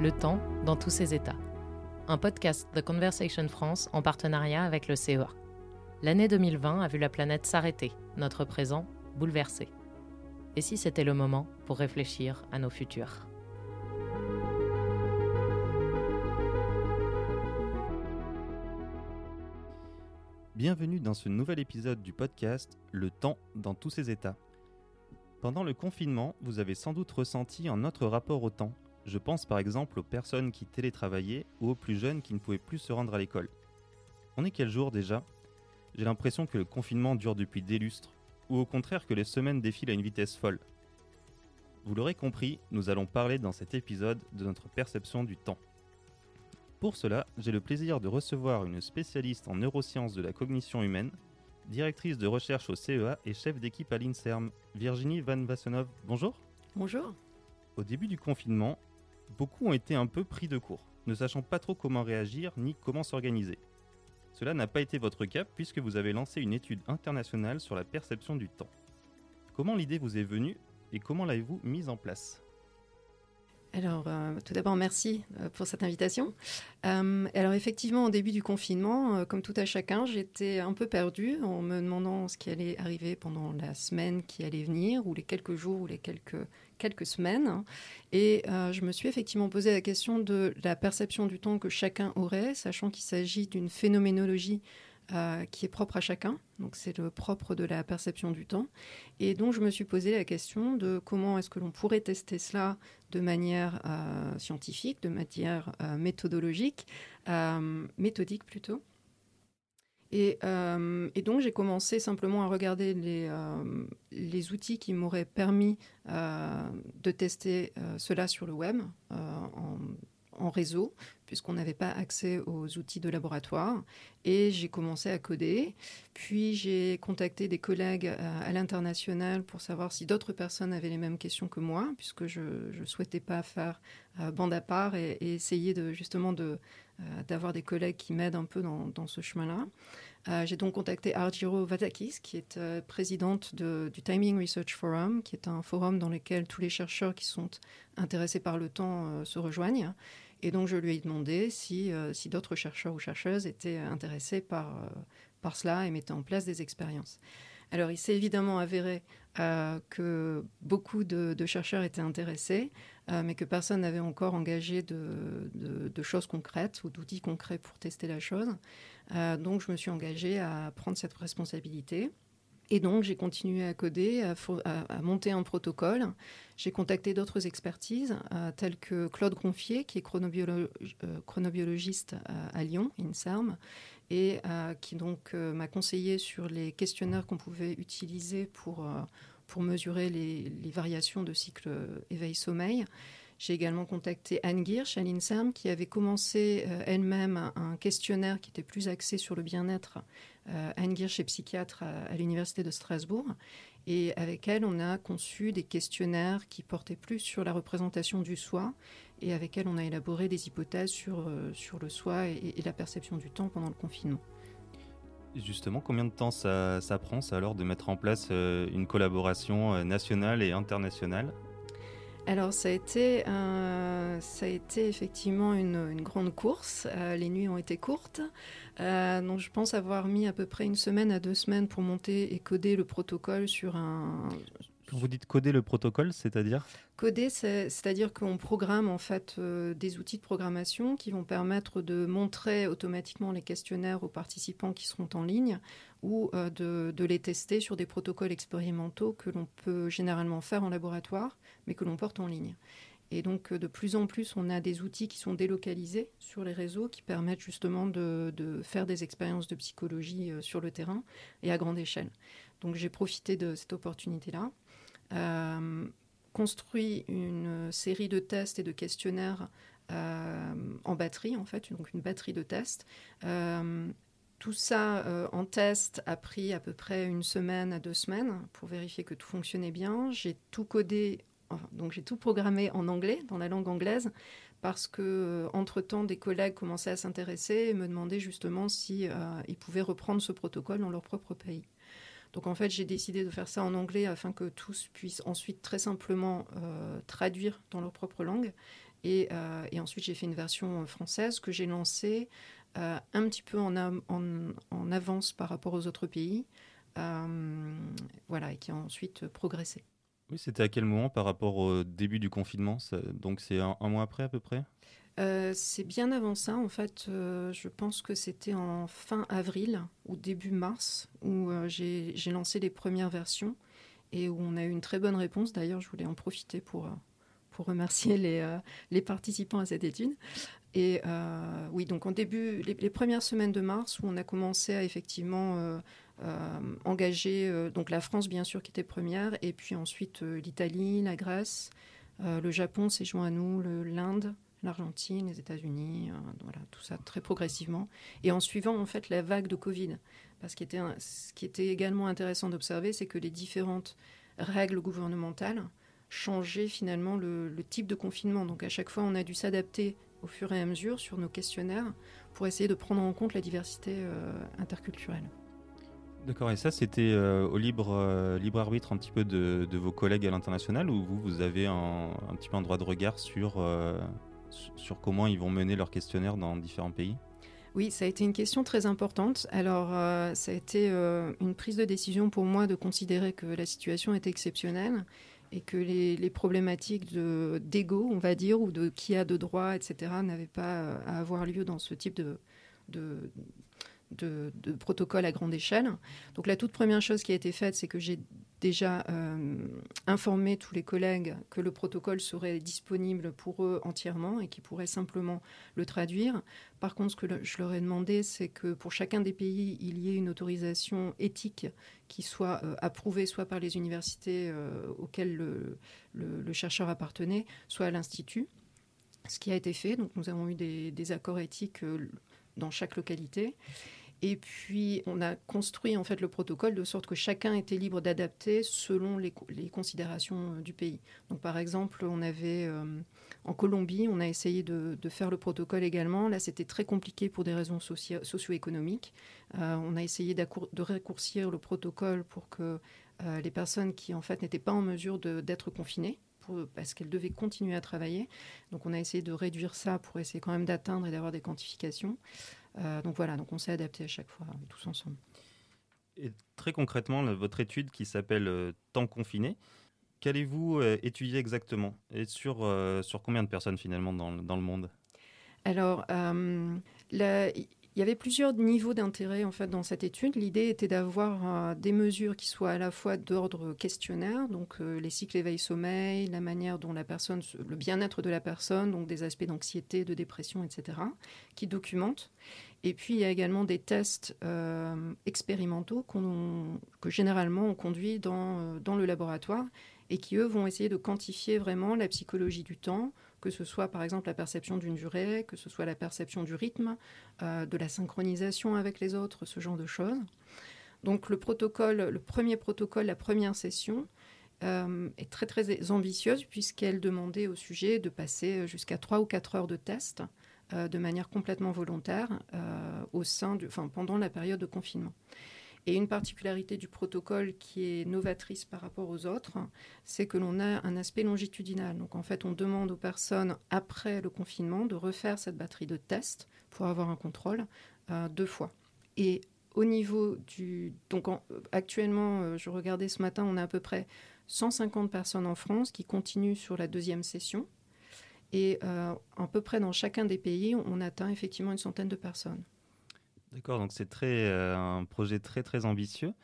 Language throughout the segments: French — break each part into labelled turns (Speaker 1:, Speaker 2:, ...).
Speaker 1: Le temps dans tous ses états. Un podcast de Conversation France en partenariat avec le CEA. L'année 2020 a vu la planète s'arrêter, notre présent bouleversé. Et si c'était le moment pour réfléchir à nos futurs?
Speaker 2: Bienvenue dans ce nouvel épisode du podcast Le temps dans tous ses états. Pendant le confinement, vous avez sans doute ressenti un autre rapport au temps. Je pense par exemple aux personnes qui télétravaillaient ou aux plus jeunes qui ne pouvaient plus se rendre à l'école. On est quel jour déjà? J'ai l'impression que le confinement dure depuis des lustres, ou au contraire que les semaines défilent à une vitesse folle. Vous l'aurez compris, nous allons parler dans cet épisode de notre perception du temps. Pour cela, j'ai le plaisir de recevoir une spécialiste en neurosciences de la cognition humaine, directrice de recherche au CEA et chef d'équipe à l'INSERM, Virginie Van Vassenov. Bonjour.
Speaker 3: Bonjour.
Speaker 2: Au début du confinement, beaucoup ont été un peu pris de court, ne sachant pas trop comment réagir ni comment s'organiser. Cela n'a pas été votre cas puisque vous avez lancé une étude internationale sur la perception du temps. Comment l'idée vous est venue et comment l'avez-vous mise en place?
Speaker 3: Alors, euh, tout d'abord, merci euh, pour cette invitation. Euh, alors, effectivement, au début du confinement, comme tout à chacun, j'étais un peu perdue en me demandant ce qui allait arriver pendant la semaine qui allait venir, ou les quelques jours, ou les quelques, quelques semaines. Et je me suis effectivement posé la question de la perception du temps que chacun aurait, sachant qu'il s'agit d'une phénoménologie euh, qui est propre à chacun. Donc c'est le propre de la perception du temps. Et donc je me suis posé la question de comment est-ce que l'on pourrait tester cela de manière euh, scientifique, de manière euh, méthodologique, méthodique plutôt. Et, donc j'ai commencé simplement à regarder les, outils qui m'auraient permis de tester cela sur le web en réseau, puisqu'on n'avait pas accès aux outils de laboratoire. Et j'ai commencé à coder. Puis j'ai contacté des collègues euh, à, l'international pour savoir si d'autres personnes avaient les mêmes questions que moi, puisque je ne souhaitais pas faire euh, bande à part et, essayer de, justement de, euh, d'avoir des collègues qui m'aident un peu dans, ce chemin-là. j'ai donc contacté Argiro Vatakis, qui est présidente du Timing Research Forum, qui est un forum dans lequel tous les chercheurs qui sont intéressés par le temps se rejoignent. Et donc je lui ai demandé si, euh, si d'autres chercheurs ou chercheuses étaient intéressés par, euh, par cela et mettaient en place des expériences. Alors il s'est évidemment avéré euh, que beaucoup de, chercheurs étaient intéressés, mais que personne n'avait encore engagé de, choses concrètes ou d'outils concrets pour tester la chose. donc je me suis engagée à prendre cette responsabilité. Et donc, j'ai continué à coder, à, monter un protocole. J'ai contacté d'autres expertises, euh, telles que Claude Confier, qui est euh, chronobiologiste euh, à Lyon, INSERM, et qui donc m'a conseillé sur les questionnaires qu'on pouvait utiliser pour, pour mesurer les, les variations de cycle éveil-sommeil. J'ai également contacté Anne Girsch à l'INSERM qui avait commencé euh, elle-même un, questionnaire qui était plus axé sur le bien-être. Euh, Anne Girsch est psychiatre à, l'Université de Strasbourg. Et avec elle, on a conçu des questionnaires qui portaient plus sur la représentation du soi. Et avec elle, on a élaboré des hypothèses sur, euh, sur le soi et, la perception du temps pendant le confinement.
Speaker 2: Justement, combien de temps ça, ça prend, ça, alors, de mettre en place une collaboration nationale et internationale?
Speaker 3: Alors ça a été, ça a été effectivement une, grande course. Euh, les nuits ont été courtes. Euh, donc je pense avoir mis à peu près une semaine à deux semaines pour monter et coder le protocole sur un,
Speaker 2: vous dites coder le protocole, c'est-à-dire
Speaker 3: Coder, c'est-à-dire qu'on programme en fait euh, des outils de programmation qui vont permettre de montrer automatiquement les questionnaires aux participants qui seront en ligne ou euh, de, les tester sur des protocoles expérimentaux que l'on peut généralement faire en laboratoire, mais que l'on porte en ligne. Et donc, euh, de plus en plus, on a des outils qui sont délocalisés sur les réseaux qui permettent justement de faire des expériences de psychologie sur le terrain et à grande échelle. Donc, j'ai profité de cette opportunité-là. Euh, construit une série de tests et de questionnaires euh, en batterie, en fait, donc une batterie de tests. Euh, tout ça en test a pris à peu près une semaine à deux semaines pour vérifier que tout fonctionnait bien. J'ai tout codé, donc j'ai tout programmé en anglais, dans la langue anglaise, parce que entre temps des collègues commençaient à s'intéresser et me demandaient justement si ils pouvaient reprendre ce protocole dans leur propre pays. Donc en fait, j'ai décidé de faire ça en anglais afin que tous puissent ensuite très simplement euh, traduire dans leur propre langue. Et, ensuite, j'ai fait une version française que j'ai lancée un petit peu en, en, avance par rapport aux autres pays. voilà, et qui a ensuite progressé.
Speaker 2: Oui, c'était à quel moment par rapport au début du confinement? Donc c'est un, mois après à peu près?
Speaker 3: Euh, c'est bien avant ça, en fait. Euh, je pense que c'était en fin avril ou début mars où euh, j'ai lancé les premières versions et où on a eu une très bonne réponse. D'ailleurs, je voulais en profiter pour, pour remercier les, les participants à cette étude. Et oui, donc en début, les, premières semaines de mars où on a commencé à effectivement engager donc la France, bien sûr, qui était première, et puis ensuite l'Italie, la Grèce, le Japon s'est joint à nous, l'Inde l'Argentine, les États-Unis, euh, voilà, tout ça très progressivement. Et en suivant en fait la vague de Covid. Parce ce qui était également intéressant d'observer, c'est que les différentes règles gouvernementales changeaient finalement le, type de confinement. Donc à chaque fois, on a dû s'adapter au fur et à mesure sur nos questionnaires pour essayer de prendre en compte la diversité euh, interculturelle.
Speaker 2: D'accord, et ça c'était euh, au libre, arbitre un petit peu de, vos collègues à l'international ou vous, vous avez un, petit peu un droit de regard sur, sur comment ils vont mener leur questionnaire dans différents pays?
Speaker 3: Oui, ça a été une question très importante. Alors, euh, ça a été euh, une prise de décision pour moi de considérer que la situation était exceptionnelle et que les, problématiques d'ego, on va dire, ou de qui a de droit, etc., n'avaient pas euh, à avoir lieu dans ce type de, de, de, protocole à grande échelle. Donc, la toute première chose qui a été faite, c'est que j'ai déjà euh, informé tous les collègues que le protocole serait disponible pour eux entièrement et qu'ils pourraient simplement le traduire. Par contre, ce que je leur ai demandé, c'est que pour chacun des pays, il y ait une autorisation éthique qui soit euh, approuvée soit par les universités euh, auxquelles le, chercheur appartenait, soit à l'Institut. Ce qui a été fait, donc nous avons eu des, des accords éthiques dans chaque localité. Et puis, on a construit en fait le protocole de sorte que chacun était libre d'adapter selon les, considérations euh, du pays. Donc, par exemple, on avait euh, en Colombie, on a essayé de, faire le protocole également. Là, c'était très compliqué pour des raisons socio-économiques. Euh, on a essayé de raccourcir le protocole pour que les personnes qui en fait n'étaient pas en mesure d'être confinées parce qu'elles devaient continuer à travailler. Donc on a essayé de réduire ça pour essayer quand même d'atteindre et d'avoir des quantifications. Euh, donc voilà, donc on s'est adapté à chaque fois, tous ensemble.
Speaker 2: Et très concrètement, votre étude qui s'appelle euh, Temps confiné, qu'allez-vous euh, étudier exactement? Et sur, sur combien de personnes finalement dans, dans le monde?
Speaker 3: Alors, la, il y avait plusieurs niveaux d'intérêt en fait dans cette étude. L'idée était d'avoir euh, des mesures qui soient à la fois d'ordre questionnaire, donc euh, les cycles éveil-sommeil, la manière dont la personne, le bien-être de la personne, donc des aspects d'anxiété, de dépression, etc., qui documentent. Et puis il y a également des tests euh, expérimentaux que généralement on conduit dans, dans le laboratoire et qui eux vont essayer de quantifier vraiment la psychologie du temps, que ce soit par exemple la perception d'une durée, que ce soit la perception du rythme, euh, de la synchronisation avec les autres, ce genre de choses. Donc le protocole, le premier protocole, la première session, euh, est très très ambitieuse puisqu'elle demandait au sujet de passer jusqu'à 3 ou 4 heures de test euh, de manière complètement volontaire au sein enfin, pendant la période de confinement. Et une particularité du protocole qui est novatrice par rapport aux autres, c'est que l'on a un aspect longitudinal. Donc en fait, on demande aux personnes, après le confinement, de refaire cette batterie de tests pour avoir un contrôle euh, deux fois. Et au niveau du... Donc actuellement, euh, je regardais ce matin, on a à peu près 150 personnes en France qui continuent sur la deuxième session. Et euh, à peu près dans chacun des pays, on atteint effectivement une centaine de personnes.
Speaker 2: D'accord, donc c'est très euh, un projet très très ambitieux.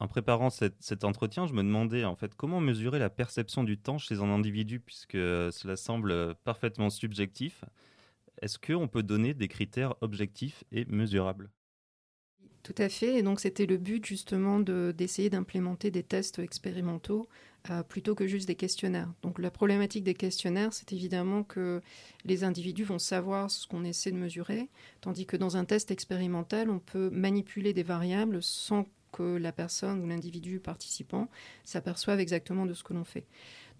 Speaker 2: En préparant cet entretien, je me demandais en fait comment mesurer la perception du temps chez un individu puisque cela semble parfaitement subjectif. Est-ce qu'on peut donner des critères objectifs et mesurables?
Speaker 3: Tout à fait. Et donc, c'était le but justement d'essayer d'implémenter des tests expérimentaux euh, plutôt que juste des questionnaires. Donc, la problématique des questionnaires, c'est évidemment que les individus vont savoir ce qu'on essaie de mesurer, tandis que dans un test expérimental, on peut manipuler des variables sans que la personne ou l'individu participant s'aperçoive exactement de ce que l'on fait.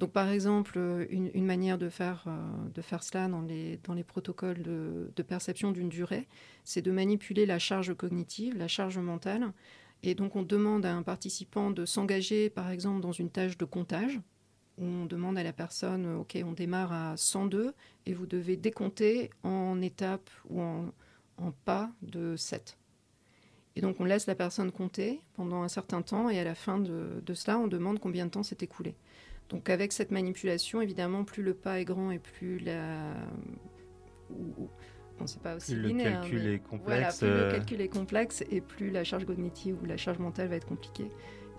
Speaker 3: Donc, par exemple, une, manière de faire, euh, de faire cela dans les, dans les protocoles de, perception d'une durée, c'est de manipuler la charge cognitive, la charge mentale. Et donc, on demande à un participant de s'engager, par exemple, dans une tâche de comptage où on demande à la personne, OK, on démarre à 102 et vous devez décompter en étapes ou en, pas de 7. Et donc on laisse la personne compter pendant un certain temps et à la fin de, cela, on demande combien de temps s'est écoulé. Donc avec cette manipulation, évidemment, plus le pas est grand et plus la... on sait pas aussi
Speaker 2: plus le calcul est complexe.
Speaker 3: plus le euh. calcul est complexe et plus la charge cognitive ou la charge mentale va être compliquée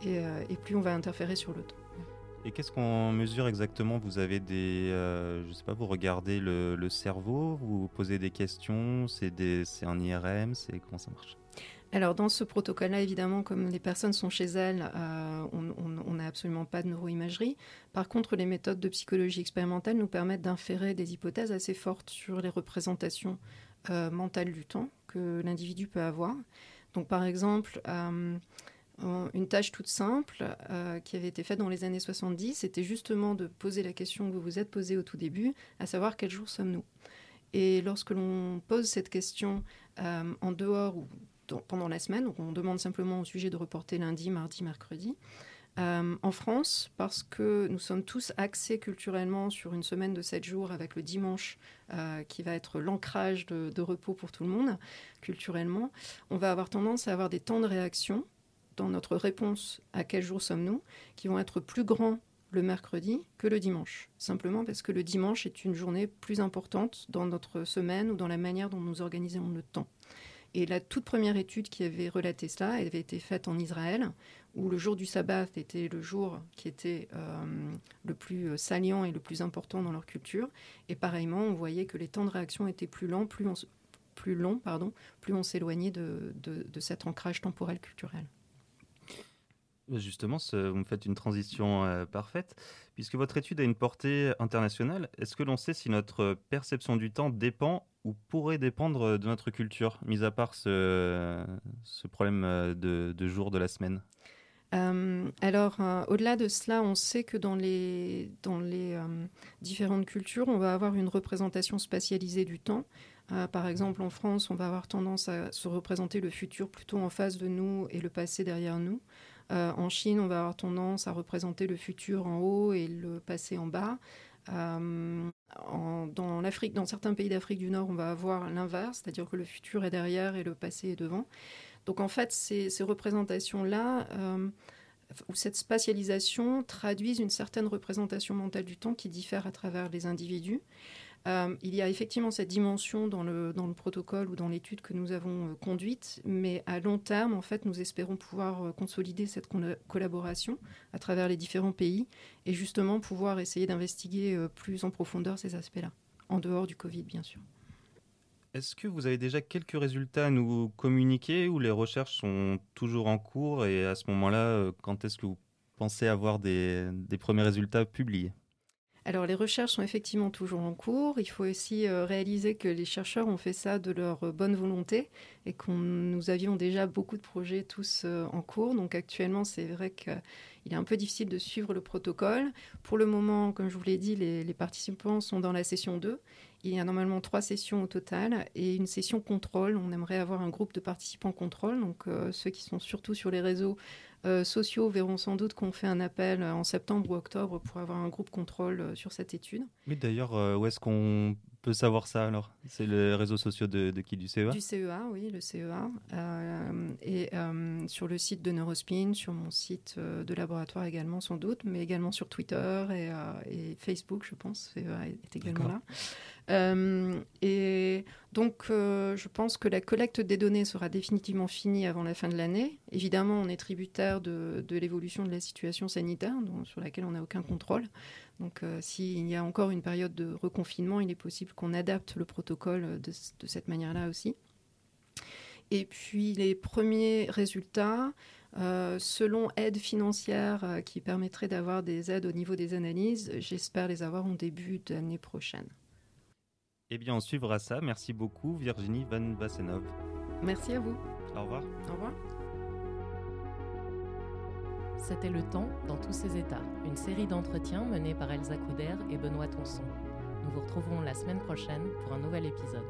Speaker 3: et, euh, et plus on va interférer sur le temps.
Speaker 2: Et qu'est-ce qu'on mesure exactement Vous avez des, euh, je sais pas, vous regardez le, cerveau, vous posez des questions, c'est un IRM, c'est comment ça marche?
Speaker 3: Alors dans ce protocole-là, évidemment, comme les personnes sont chez elles, euh, on n'a absolument pas de neuroimagerie. Par contre, les méthodes de psychologie expérimentale nous permettent d'inférer des hypothèses assez fortes sur les représentations euh, mentales du temps que l'individu peut avoir. Donc par exemple, une tâche toute simple euh, qui avait été faite dans les années 70, c'était justement de poser la question que vous vous êtes posée au tout début, à savoir quel jour sommes-nous? Et lorsque l'on pose cette question euh, en dehors ou pendant la semaine, on demande simplement au sujet de reporter lundi, mardi, mercredi, euh, en France, parce que nous sommes tous axés culturellement sur une semaine de 7 jours avec le dimanche qui va être l'ancrage de, repos pour tout le monde, culturellement, on va avoir tendance à avoir des temps de réaction dans notre réponse à quel jour sommes-nous, qui vont être plus grands le mercredi que le dimanche. Simplement parce que le dimanche est une journée plus importante dans notre semaine ou dans la manière dont nous organisons le temps. Et la toute première étude qui avait relaté cela, avait été faite en Israël, où le jour du sabbat était le jour qui était euh, le plus saliant et le plus important dans leur culture. Et pareillement, on voyait que les temps de réaction étaient plus lents, plus, longs, pardon, plus on s'éloignait de, de cet ancrage temporel culturel.
Speaker 2: Justement, vous me faites une transition euh, parfaite, puisque votre étude a une portée internationale. Est-ce que l'on sait si notre perception du temps dépend ou pourrait dépendre de notre culture, mis à part ce, problème euh, de, jour de la semaine?
Speaker 3: Euh, alors, au-delà de cela, on sait que dans les, différentes cultures, on va avoir une représentation spatialisée du temps. par exemple, en France, on va avoir tendance à se représenter le futur plutôt en face de nous et le passé derrière nous. Euh, en Chine, on va avoir tendance à représenter le futur en haut et le passé en bas. Euh, dans l'Afrique, dans certains pays d'Afrique du Nord, on va avoir l'inverse, c'est-à-dire que le futur est derrière et le passé est devant. Donc en fait, ces, représentations-là, euh, ou cette spatialisation, traduisent une certaine représentation mentale du temps qui diffère à travers les individus. Euh, il y a effectivement cette dimension dans le, protocole ou dans l'étude que nous avons euh, conduite, mais à long terme, en fait, nous espérons pouvoir euh, consolider cette collaboration à travers les différents pays et justement pouvoir essayer d'investiguer plus en profondeur ces aspects-là, en dehors du Covid, bien sûr.
Speaker 2: Est-ce que vous avez déjà quelques résultats à nous communiquer ou les recherches sont toujours en cours et à ce moment-là, quand est-ce que vous pensez avoir des premiers résultats publiés?
Speaker 3: Alors les recherches sont effectivement toujours en cours. Il faut aussi euh, réaliser que les chercheurs ont fait ça de leur euh, bonne volonté et que nous avions déjà beaucoup de projets tous euh, en cours. Donc actuellement, c'est vrai qu'il est un peu difficile de suivre le protocole. Pour le moment, comme je vous l'ai dit, les, participants sont dans la session 2. Il y a normalement trois sessions au total et une session contrôle. On aimerait avoir un groupe de participants contrôle, donc ceux qui sont surtout sur les réseaux euh, sociaux verront sans doute qu'on fait un appel en septembre ou octobre pour avoir un groupe contrôle euh, sur cette étude.
Speaker 2: Mais d'ailleurs, euh, où est-ce qu'on peut savoir ça alors? C'est les réseaux sociaux de, qui? Du CEA
Speaker 3: Du CEA, oui, le CEA. et sur le site de Neurospin, sur mon site de laboratoire également sans doute, mais également sur Twitter et, Facebook, je pense, CEA est également là. Euh, et donc, euh, je pense que la collecte des données sera définitivement finie avant la fin de l'année. Évidemment, on est tributaire de, l'évolution de la situation sanitaire, sur laquelle on n'a aucun contrôle. Donc, euh, s'il y a encore une période de reconfinement, il est possible qu'on adapte le protocole de, de cette manière-là aussi. Et puis, les premiers résultats, selon aide financière qui permettrait d'avoir des aides au niveau des analyses, j'espère les avoir en début d'année prochaine.
Speaker 2: Eh bien, on suivra ça. Merci beaucoup, Virginie Van Vassenov.
Speaker 3: Merci à vous.
Speaker 2: Au revoir.
Speaker 3: Au revoir.
Speaker 1: C'était Le Temps dans tous ses états, une série d'entretiens menés par Elsa Couder et Benoît Tonson. Nous vous retrouverons la semaine prochaine pour un nouvel épisode.